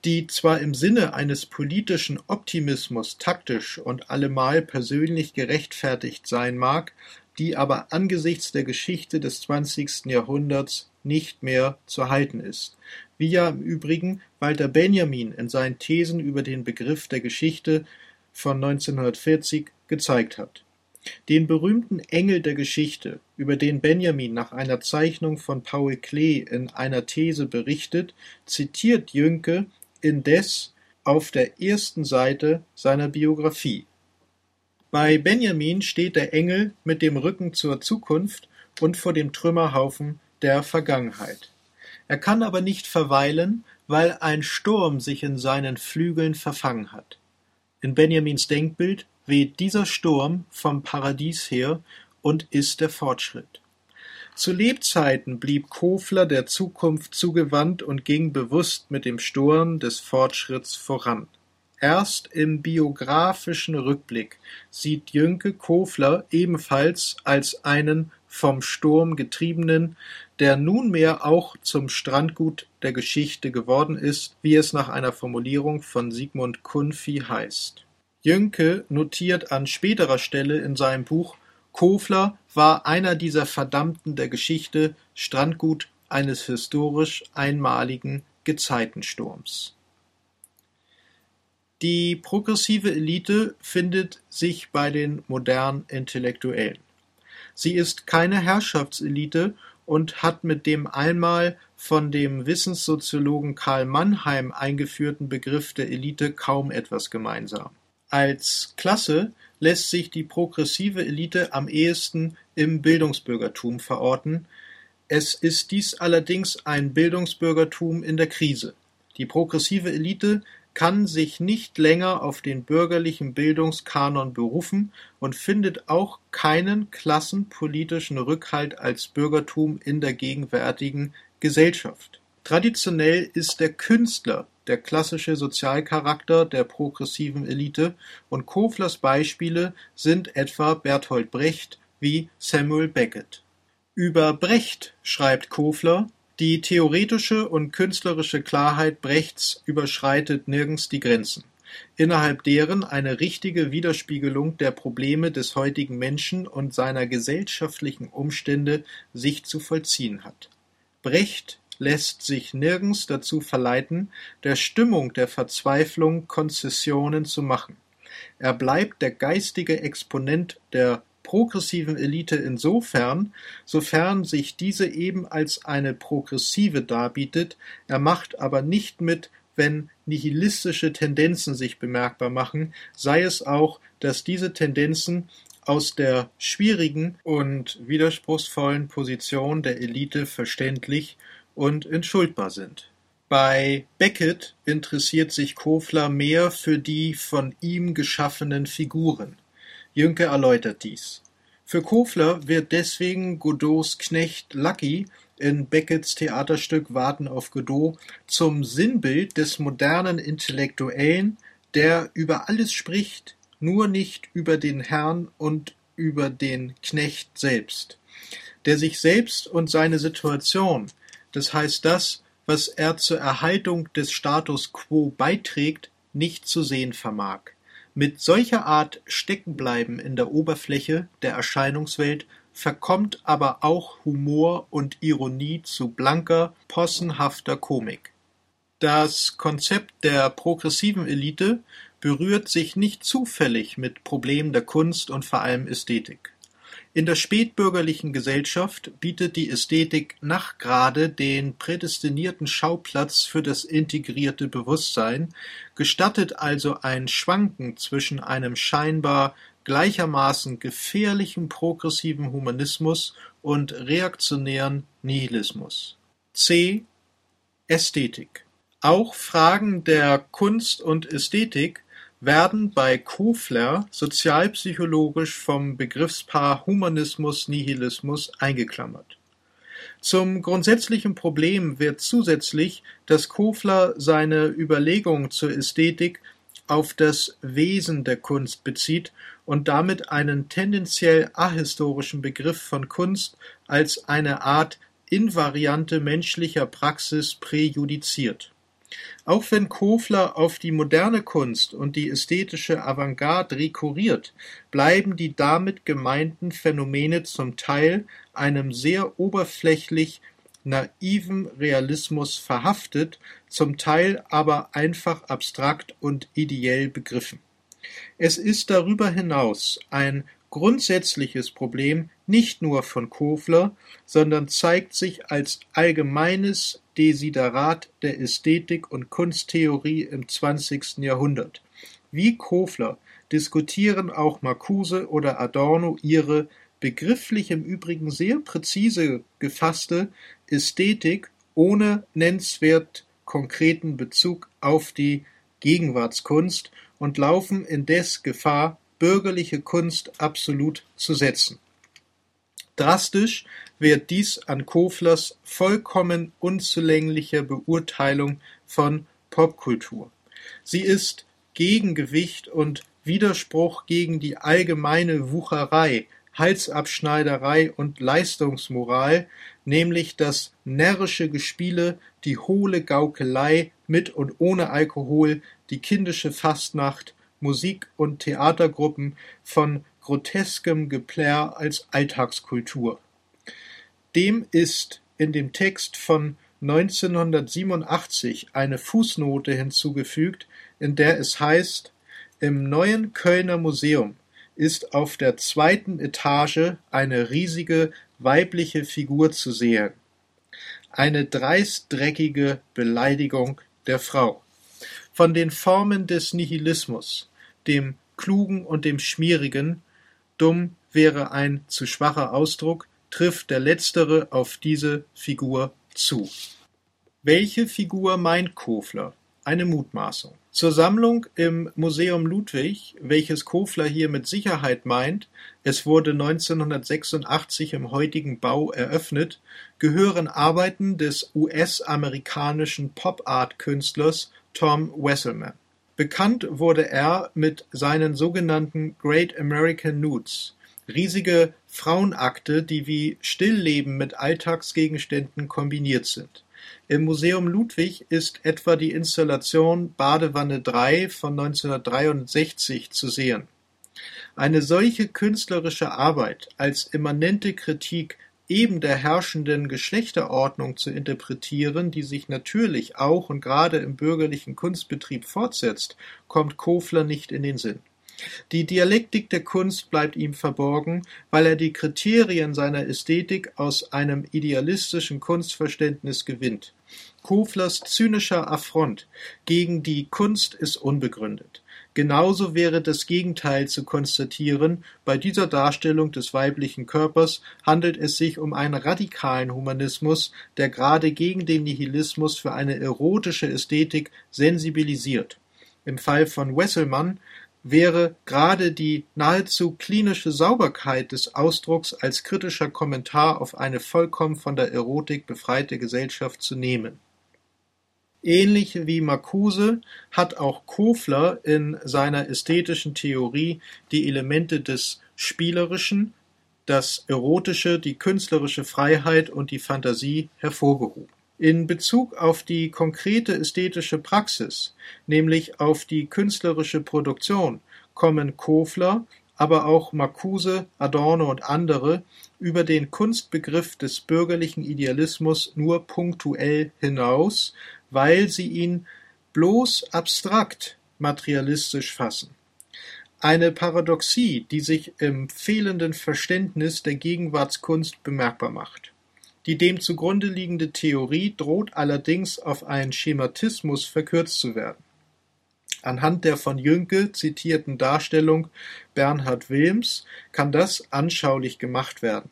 die zwar im Sinne eines politischen Optimismus taktisch und allemal persönlich gerechtfertigt sein mag, die aber angesichts der Geschichte des zwanzigsten Jahrhunderts nicht mehr zu halten ist, wie ja im Übrigen Walter Benjamin in seinen Thesen über den Begriff der Geschichte von 1940 gezeigt hat. Den berühmten Engel der Geschichte, über den Benjamin nach einer Zeichnung von Paul Klee in einer These berichtet, zitiert Jünke indes auf der ersten Seite seiner Biographie. Bei Benjamin steht der Engel mit dem Rücken zur Zukunft und vor dem Trümmerhaufen der Vergangenheit. Er kann aber nicht verweilen, weil ein Sturm sich in seinen Flügeln verfangen hat. In Benjamins Denkbild weht dieser Sturm vom Paradies her und ist der Fortschritt. Zu Lebzeiten blieb Kofler der Zukunft zugewandt und ging bewusst mit dem Sturm des Fortschritts voran. Erst im biografischen Rückblick sieht Jünke Kofler ebenfalls als einen vom Sturm getriebenen, der nunmehr auch zum Strandgut der Geschichte geworden ist, wie es nach einer Formulierung von Sigmund Kunfi heißt. Jünke notiert an späterer Stelle in seinem Buch Kofler war einer dieser Verdammten der Geschichte, Strandgut eines historisch einmaligen Gezeitensturms. Die progressive Elite findet sich bei den modernen Intellektuellen. Sie ist keine Herrschaftselite und hat mit dem einmal von dem Wissenssoziologen Karl Mannheim eingeführten Begriff der Elite kaum etwas gemeinsam. Als Klasse lässt sich die progressive Elite am ehesten im Bildungsbürgertum verorten, es ist dies allerdings ein Bildungsbürgertum in der Krise. Die progressive Elite kann sich nicht länger auf den bürgerlichen Bildungskanon berufen und findet auch keinen klassenpolitischen Rückhalt als Bürgertum in der gegenwärtigen Gesellschaft. Traditionell ist der Künstler der klassische Sozialcharakter der progressiven Elite, und Koflers Beispiele sind etwa Bertolt Brecht wie Samuel Beckett. Über Brecht schreibt Kofler, die theoretische und künstlerische Klarheit Brechts überschreitet nirgends die Grenzen, innerhalb deren eine richtige Widerspiegelung der Probleme des heutigen Menschen und seiner gesellschaftlichen Umstände sich zu vollziehen hat. Brecht lässt sich nirgends dazu verleiten, der Stimmung der Verzweiflung Konzessionen zu machen. Er bleibt der geistige Exponent der progressiven Elite insofern, sofern sich diese eben als eine progressive darbietet, er macht aber nicht mit, wenn nihilistische Tendenzen sich bemerkbar machen, sei es auch, dass diese Tendenzen aus der schwierigen und widerspruchsvollen Position der Elite verständlich und entschuldbar sind. Bei Beckett interessiert sich Kofler mehr für die von ihm geschaffenen Figuren. Jünke erläutert dies. Für Kofler wird deswegen Godots Knecht Lucky in Becketts Theaterstück Warten auf Godot zum Sinnbild des modernen Intellektuellen, der über alles spricht, nur nicht über den Herrn und über den Knecht selbst, der sich selbst und seine Situation das heißt das, was er zur Erhaltung des Status quo beiträgt, nicht zu sehen vermag. Mit solcher Art Steckenbleiben in der Oberfläche der Erscheinungswelt verkommt aber auch Humor und Ironie zu blanker, possenhafter Komik. Das Konzept der progressiven Elite berührt sich nicht zufällig mit Problemen der Kunst und vor allem Ästhetik. In der spätbürgerlichen Gesellschaft bietet die Ästhetik Nachgrade den prädestinierten Schauplatz für das integrierte Bewusstsein, gestattet also ein Schwanken zwischen einem scheinbar gleichermaßen gefährlichen progressiven Humanismus und reaktionären Nihilismus. C. Ästhetik Auch Fragen der Kunst und Ästhetik werden bei Kofler sozialpsychologisch vom Begriffspaar Humanismus-Nihilismus eingeklammert. Zum grundsätzlichen Problem wird zusätzlich, dass Kofler seine Überlegungen zur Ästhetik auf das Wesen der Kunst bezieht und damit einen tendenziell ahistorischen Begriff von Kunst als eine Art invariante menschlicher Praxis präjudiziert auch wenn Kofler auf die moderne Kunst und die ästhetische Avantgarde rekurriert, bleiben die damit gemeinten Phänomene zum Teil einem sehr oberflächlich naiven Realismus verhaftet, zum Teil aber einfach abstrakt und ideell begriffen. Es ist darüber hinaus ein grundsätzliches Problem nicht nur von Kofler, sondern zeigt sich als allgemeines Desiderat der Ästhetik und Kunsttheorie im zwanzigsten Jahrhundert. Wie Kofler diskutieren auch Marcuse oder Adorno ihre begrifflich im Übrigen sehr präzise gefasste Ästhetik ohne nennenswert konkreten Bezug auf die Gegenwartskunst und laufen indes Gefahr, bürgerliche Kunst absolut zu setzen. Drastisch wird dies an Koflers vollkommen unzulänglicher Beurteilung von Popkultur. Sie ist Gegengewicht und Widerspruch gegen die allgemeine Wucherei, Halsabschneiderei und Leistungsmoral, nämlich das närrische Gespiele, die hohle Gaukelei mit und ohne Alkohol, die kindische Fastnacht, Musik- und Theatergruppen von groteskem Geplärr als Alltagskultur. Dem ist in dem Text von 1987 eine Fußnote hinzugefügt, in der es heißt, im neuen Kölner Museum ist auf der zweiten Etage eine riesige weibliche Figur zu sehen. Eine dreistdreckige Beleidigung der Frau. Von den Formen des Nihilismus, dem Klugen und dem Schmierigen, dumm wäre ein zu schwacher Ausdruck, trifft der letztere auf diese Figur zu. Welche Figur meint Kofler? Eine Mutmaßung. Zur Sammlung im Museum Ludwig, welches Kofler hier mit Sicherheit meint, es wurde 1986 im heutigen Bau eröffnet, gehören Arbeiten des US-amerikanischen Pop-Art-Künstlers Tom Wesselman. Bekannt wurde er mit seinen sogenannten Great American Nudes, riesige Frauenakte, die wie Stillleben mit Alltagsgegenständen kombiniert sind. Im Museum Ludwig ist etwa die Installation Badewanne 3 von 1963 zu sehen. Eine solche künstlerische Arbeit als immanente Kritik eben der herrschenden Geschlechterordnung zu interpretieren, die sich natürlich auch und gerade im bürgerlichen Kunstbetrieb fortsetzt, kommt Kofler nicht in den Sinn. Die Dialektik der Kunst bleibt ihm verborgen, weil er die Kriterien seiner Ästhetik aus einem idealistischen Kunstverständnis gewinnt. Koflers zynischer Affront gegen die Kunst ist unbegründet. Genauso wäre das Gegenteil zu konstatieren, bei dieser Darstellung des weiblichen Körpers handelt es sich um einen radikalen Humanismus, der gerade gegen den Nihilismus für eine erotische Ästhetik sensibilisiert. Im Fall von Wesselmann wäre gerade die nahezu klinische Sauberkeit des Ausdrucks als kritischer Kommentar auf eine vollkommen von der Erotik befreite Gesellschaft zu nehmen Ähnlich wie Marcuse hat auch Kofler in seiner ästhetischen Theorie die Elemente des Spielerischen, das Erotische, die künstlerische Freiheit und die Fantasie hervorgehoben. In Bezug auf die konkrete ästhetische Praxis, nämlich auf die künstlerische Produktion, kommen Kofler, aber auch Marcuse, Adorno und andere über den Kunstbegriff des bürgerlichen Idealismus nur punktuell hinaus, weil sie ihn bloß abstrakt materialistisch fassen. Eine Paradoxie, die sich im fehlenden Verständnis der Gegenwartskunst bemerkbar macht. Die dem zugrunde liegende Theorie droht allerdings auf einen Schematismus verkürzt zu werden. Anhand der von Jünke zitierten Darstellung Bernhard Wilms kann das anschaulich gemacht werden.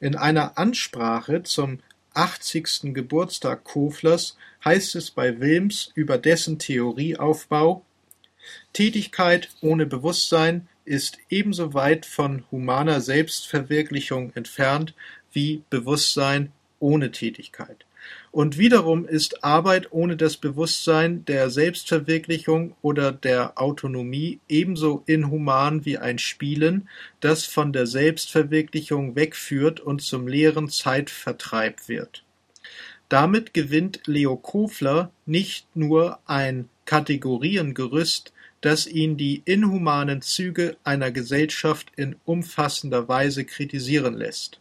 In einer Ansprache zum 80. Geburtstag Koflers heißt es bei Wilms über dessen Theorieaufbau Tätigkeit ohne Bewusstsein ist ebenso weit von humaner Selbstverwirklichung entfernt wie Bewusstsein ohne Tätigkeit. Und wiederum ist Arbeit ohne das Bewusstsein der Selbstverwirklichung oder der Autonomie ebenso inhuman wie ein Spielen, das von der Selbstverwirklichung wegführt und zum leeren Zeitvertreib wird. Damit gewinnt Leo Kofler nicht nur ein Kategoriengerüst, das ihn die inhumanen Züge einer Gesellschaft in umfassender Weise kritisieren lässt.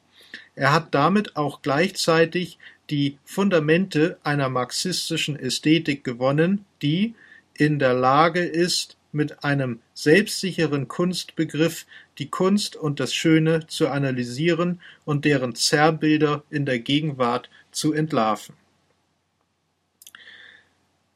Er hat damit auch gleichzeitig die Fundamente einer marxistischen Ästhetik gewonnen, die in der Lage ist, mit einem selbstsicheren Kunstbegriff die Kunst und das Schöne zu analysieren und deren Zerrbilder in der Gegenwart zu entlarven.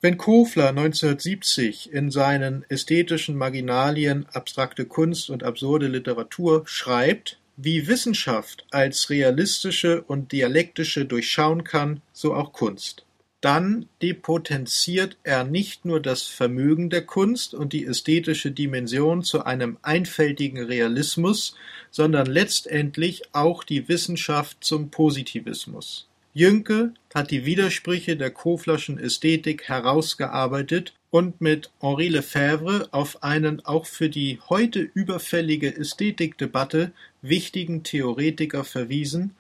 Wenn Kofler 1970 in seinen ästhetischen Marginalien Abstrakte Kunst und absurde Literatur schreibt wie Wissenschaft als realistische und dialektische durchschauen kann, so auch Kunst. Dann depotenziert er nicht nur das Vermögen der Kunst und die ästhetische Dimension zu einem einfältigen Realismus, sondern letztendlich auch die Wissenschaft zum Positivismus. Jünke hat die Widersprüche der Koflerschen Ästhetik herausgearbeitet und mit Henri Lefebvre auf einen auch für die heute überfällige Ästhetikdebatte wichtigen Theoretiker verwiesen,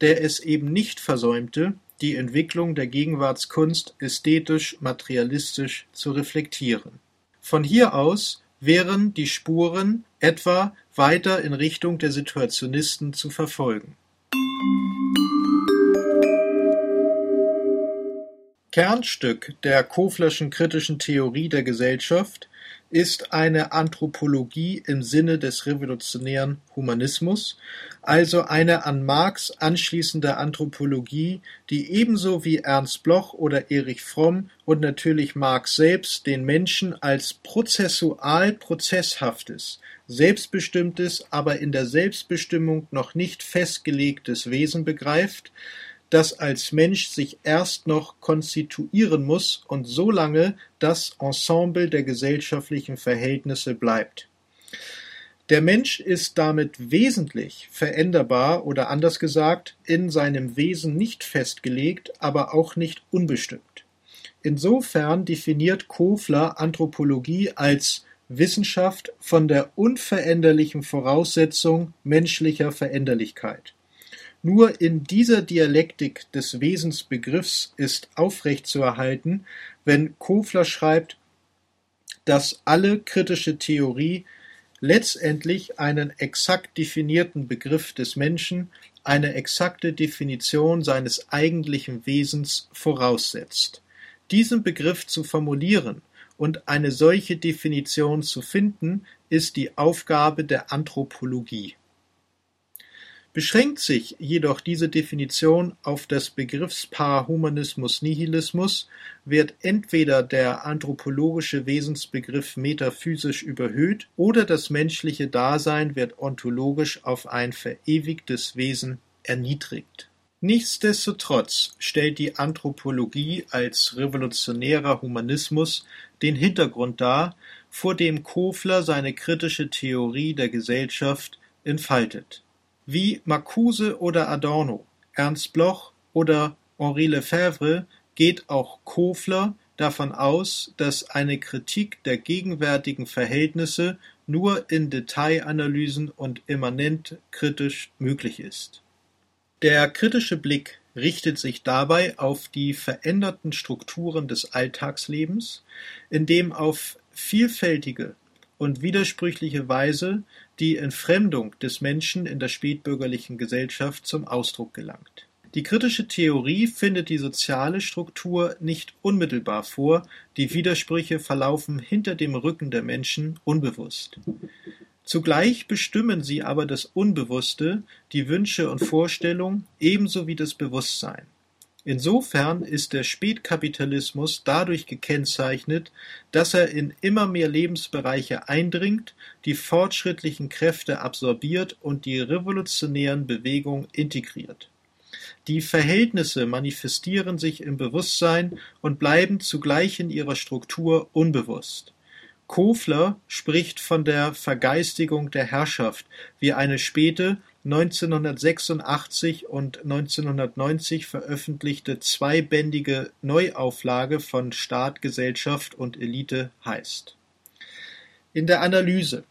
der es eben nicht versäumte, die Entwicklung der Gegenwartskunst ästhetisch-materialistisch zu reflektieren. Von hier aus wären die Spuren etwa weiter in Richtung der Situationisten zu verfolgen. Kernstück der Koflerschen kritischen Theorie der Gesellschaft ist eine Anthropologie im Sinne des revolutionären Humanismus, also eine an Marx anschließende Anthropologie, die ebenso wie Ernst Bloch oder Erich Fromm und natürlich Marx selbst den Menschen als prozessual prozesshaftes, selbstbestimmtes, aber in der Selbstbestimmung noch nicht festgelegtes Wesen begreift, das als Mensch sich erst noch konstituieren muss und so lange das Ensemble der gesellschaftlichen Verhältnisse bleibt. Der Mensch ist damit wesentlich veränderbar oder anders gesagt in seinem Wesen nicht festgelegt, aber auch nicht unbestimmt. Insofern definiert Kofler Anthropologie als Wissenschaft von der unveränderlichen Voraussetzung menschlicher Veränderlichkeit. Nur in dieser Dialektik des Wesensbegriffs ist aufrechtzuerhalten, wenn Kofler schreibt, dass alle kritische Theorie letztendlich einen exakt definierten Begriff des Menschen, eine exakte Definition seines eigentlichen Wesens voraussetzt. Diesen Begriff zu formulieren und eine solche Definition zu finden, ist die Aufgabe der Anthropologie. Beschränkt sich jedoch diese Definition auf das Begriffspaar Humanismus-Nihilismus, wird entweder der anthropologische Wesensbegriff metaphysisch überhöht oder das menschliche Dasein wird ontologisch auf ein verewigtes Wesen erniedrigt. Nichtsdestotrotz stellt die Anthropologie als revolutionärer Humanismus den Hintergrund dar, vor dem Kofler seine kritische Theorie der Gesellschaft entfaltet wie Marcuse oder Adorno, Ernst Bloch oder Henri Lefebvre geht auch Kofler davon aus, dass eine Kritik der gegenwärtigen Verhältnisse nur in Detailanalysen und immanent kritisch möglich ist. Der kritische Blick richtet sich dabei auf die veränderten Strukturen des Alltagslebens, in dem auf vielfältige und widersprüchliche Weise die Entfremdung des Menschen in der spätbürgerlichen Gesellschaft zum Ausdruck gelangt. Die kritische Theorie findet die soziale Struktur nicht unmittelbar vor, die Widersprüche verlaufen hinter dem Rücken der Menschen unbewusst. Zugleich bestimmen sie aber das Unbewusste, die Wünsche und Vorstellungen ebenso wie das Bewusstsein. Insofern ist der Spätkapitalismus dadurch gekennzeichnet, dass er in immer mehr Lebensbereiche eindringt, die fortschrittlichen Kräfte absorbiert und die revolutionären Bewegungen integriert. Die Verhältnisse manifestieren sich im Bewusstsein und bleiben zugleich in ihrer Struktur unbewusst. Kofler spricht von der Vergeistigung der Herrschaft, wie eine späte, 1986 und 1990 veröffentlichte zweibändige Neuauflage von Staat, Gesellschaft und Elite heißt. In der Analyse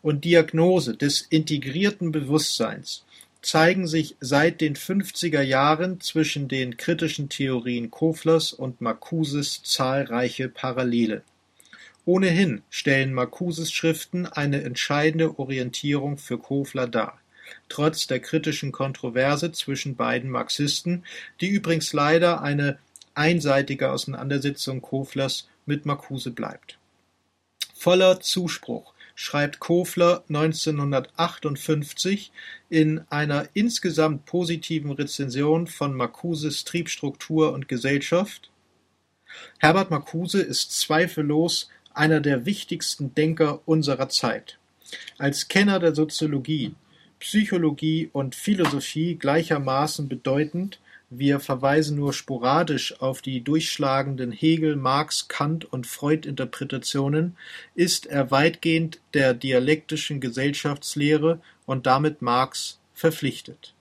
und Diagnose des integrierten Bewusstseins zeigen sich seit den 50er Jahren zwischen den kritischen Theorien Koflers und Marcuses zahlreiche Parallelen. Ohnehin stellen Marcuses Schriften eine entscheidende Orientierung für Kofler dar, trotz der kritischen Kontroverse zwischen beiden Marxisten, die übrigens leider eine einseitige Auseinandersetzung Koflers mit Marcuse bleibt. Voller Zuspruch schreibt Kofler 1958 in einer insgesamt positiven Rezension von Marcuses Triebstruktur und Gesellschaft Herbert Marcuse ist zweifellos einer der wichtigsten Denker unserer Zeit. Als Kenner der Soziologie, Psychologie und Philosophie gleichermaßen bedeutend, wir verweisen nur sporadisch auf die durchschlagenden Hegel-, Marx-, Kant- und Freud-Interpretationen, ist er weitgehend der dialektischen Gesellschaftslehre und damit Marx verpflichtet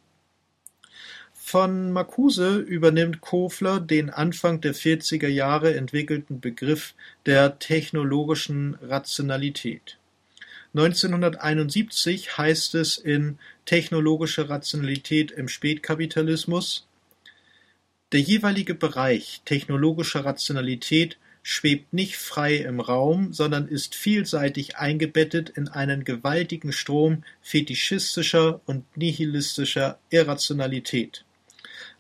von Marcuse übernimmt Kofler den Anfang der 40er Jahre entwickelten Begriff der technologischen Rationalität. 1971 heißt es in Technologische Rationalität im Spätkapitalismus Der jeweilige Bereich technologischer Rationalität schwebt nicht frei im Raum, sondern ist vielseitig eingebettet in einen gewaltigen Strom fetischistischer und nihilistischer Irrationalität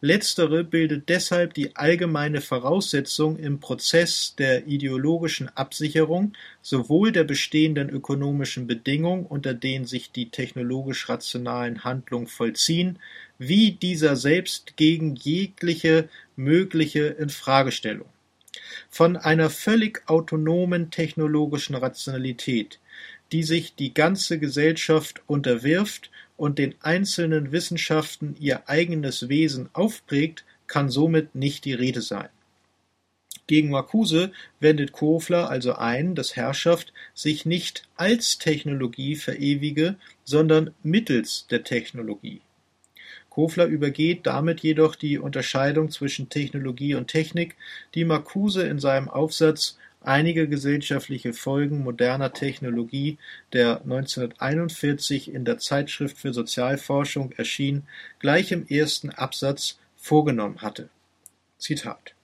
Letztere bildet deshalb die allgemeine Voraussetzung im Prozess der ideologischen Absicherung sowohl der bestehenden ökonomischen Bedingungen, unter denen sich die technologisch-rationalen Handlungen vollziehen, wie dieser selbst gegen jegliche mögliche Infragestellung. Von einer völlig autonomen technologischen Rationalität, die sich die ganze Gesellschaft unterwirft und den einzelnen Wissenschaften ihr eigenes Wesen aufprägt, kann somit nicht die Rede sein. Gegen Marcuse wendet Kofler also ein, dass Herrschaft sich nicht als Technologie verewige, sondern mittels der Technologie. Kofler übergeht damit jedoch die Unterscheidung zwischen Technologie und Technik, die Marcuse in seinem Aufsatz Einige gesellschaftliche Folgen moderner Technologie, der 1941 in der Zeitschrift für Sozialforschung erschien, gleich im ersten Absatz vorgenommen hatte. Zitat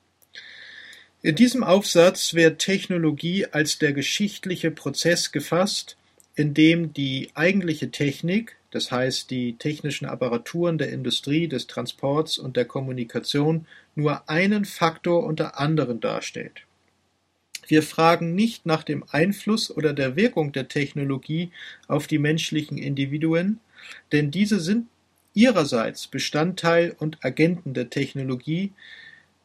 In diesem Aufsatz wird Technologie als der geschichtliche Prozess gefasst, in dem die eigentliche Technik, das heißt die technischen Apparaturen der Industrie, des Transports und der Kommunikation, nur einen Faktor unter anderen darstellt wir fragen nicht nach dem Einfluss oder der Wirkung der Technologie auf die menschlichen Individuen, denn diese sind ihrerseits Bestandteil und Agenten der Technologie,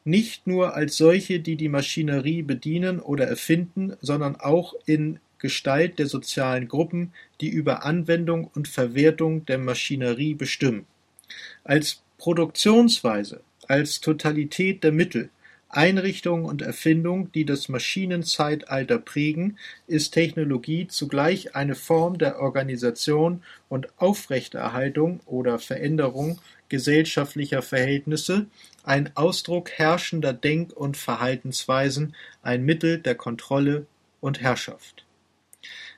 nicht nur als solche, die die Maschinerie bedienen oder erfinden, sondern auch in Gestalt der sozialen Gruppen, die über Anwendung und Verwertung der Maschinerie bestimmen. Als Produktionsweise, als Totalität der Mittel, Einrichtung und Erfindung, die das Maschinenzeitalter prägen, ist Technologie zugleich eine Form der Organisation und Aufrechterhaltung oder Veränderung gesellschaftlicher Verhältnisse, ein Ausdruck herrschender Denk- und Verhaltensweisen, ein Mittel der Kontrolle und Herrschaft.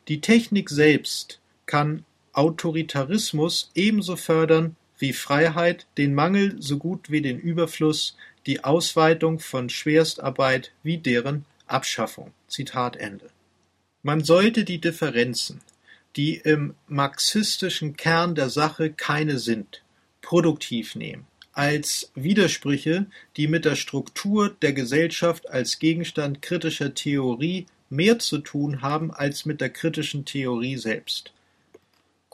Die Technik selbst kann Autoritarismus ebenso fördern wie Freiheit, den Mangel so gut wie den Überfluss, die Ausweitung von Schwerstarbeit wie deren Abschaffung. Zitat Ende. Man sollte die Differenzen, die im marxistischen Kern der Sache keine sind, produktiv nehmen, als Widersprüche, die mit der Struktur der Gesellschaft als Gegenstand kritischer Theorie mehr zu tun haben als mit der kritischen Theorie selbst.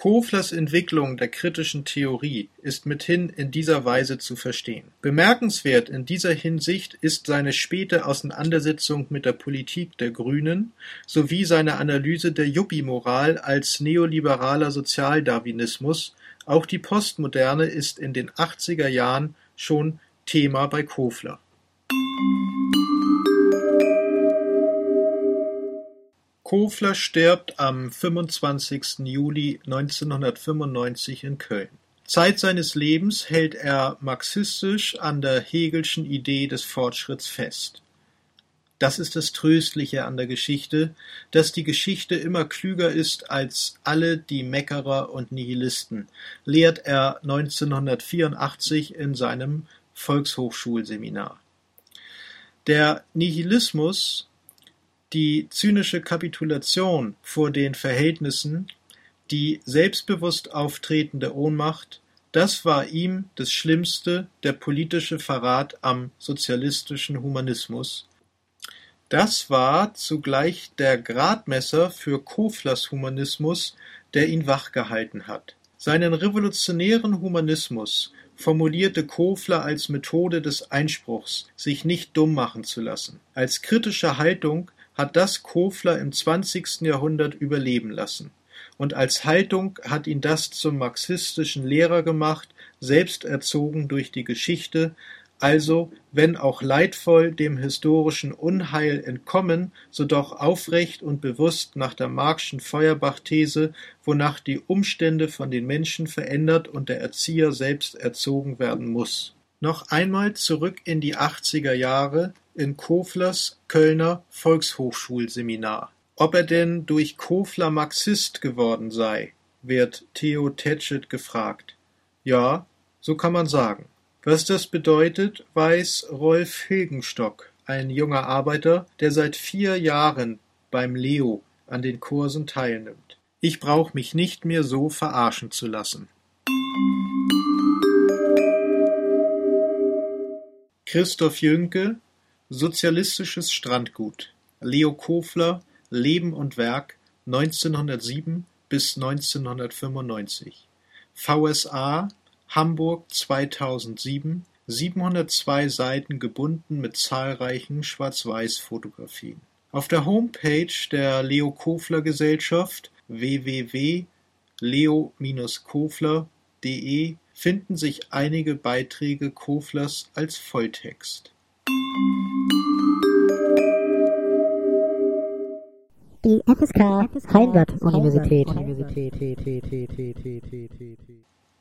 Koflers Entwicklung der kritischen Theorie ist mithin in dieser Weise zu verstehen. Bemerkenswert in dieser Hinsicht ist seine späte Auseinandersetzung mit der Politik der Grünen sowie seine Analyse der Yuppie-Moral als neoliberaler Sozialdarwinismus, auch die Postmoderne ist in den 80er Jahren schon Thema bei Kofler. Kofler stirbt am 25. Juli 1995 in Köln. Zeit seines Lebens hält er marxistisch an der Hegelschen Idee des Fortschritts fest. Das ist das Tröstliche an der Geschichte, dass die Geschichte immer klüger ist als alle die Meckerer und Nihilisten, lehrt er 1984 in seinem Volkshochschulseminar. Der Nihilismus die zynische Kapitulation vor den Verhältnissen, die selbstbewusst auftretende Ohnmacht, das war ihm das Schlimmste, der politische Verrat am sozialistischen Humanismus. Das war zugleich der Gradmesser für Koflers Humanismus, der ihn wachgehalten hat. Seinen revolutionären Humanismus formulierte Kofler als Methode des Einspruchs, sich nicht dumm machen zu lassen. Als kritische Haltung hat das Kofler im zwanzigsten Jahrhundert überleben lassen. Und als Haltung hat ihn das zum marxistischen Lehrer gemacht, selbst erzogen durch die Geschichte, also, wenn auch leidvoll dem historischen Unheil entkommen, so doch aufrecht und bewusst nach der Marxschen Feuerbach-These, wonach die Umstände von den Menschen verändert und der Erzieher selbst erzogen werden muss. Noch einmal zurück in die achtziger Jahre, in Koflers Kölner Volkshochschulseminar. Ob er denn durch Kofler Marxist geworden sei, wird Theo Tetschet gefragt. Ja, so kann man sagen. Was das bedeutet, weiß Rolf Hilgenstock, ein junger Arbeiter, der seit vier Jahren beim Leo an den Kursen teilnimmt. Ich brauch mich nicht mehr so verarschen zu lassen. Christoph Jünke Sozialistisches Strandgut, Leo Kofler, Leben und Werk 1907 bis 1995, VSA, Hamburg 2007, 702 Seiten gebunden mit zahlreichen Schwarz-Weiß-Fotografien. Auf der Homepage der Leo Kofler Gesellschaft www.leo-kofler.de finden sich einige Beiträge Koflers als Volltext. Die FSK Heimbad-Universität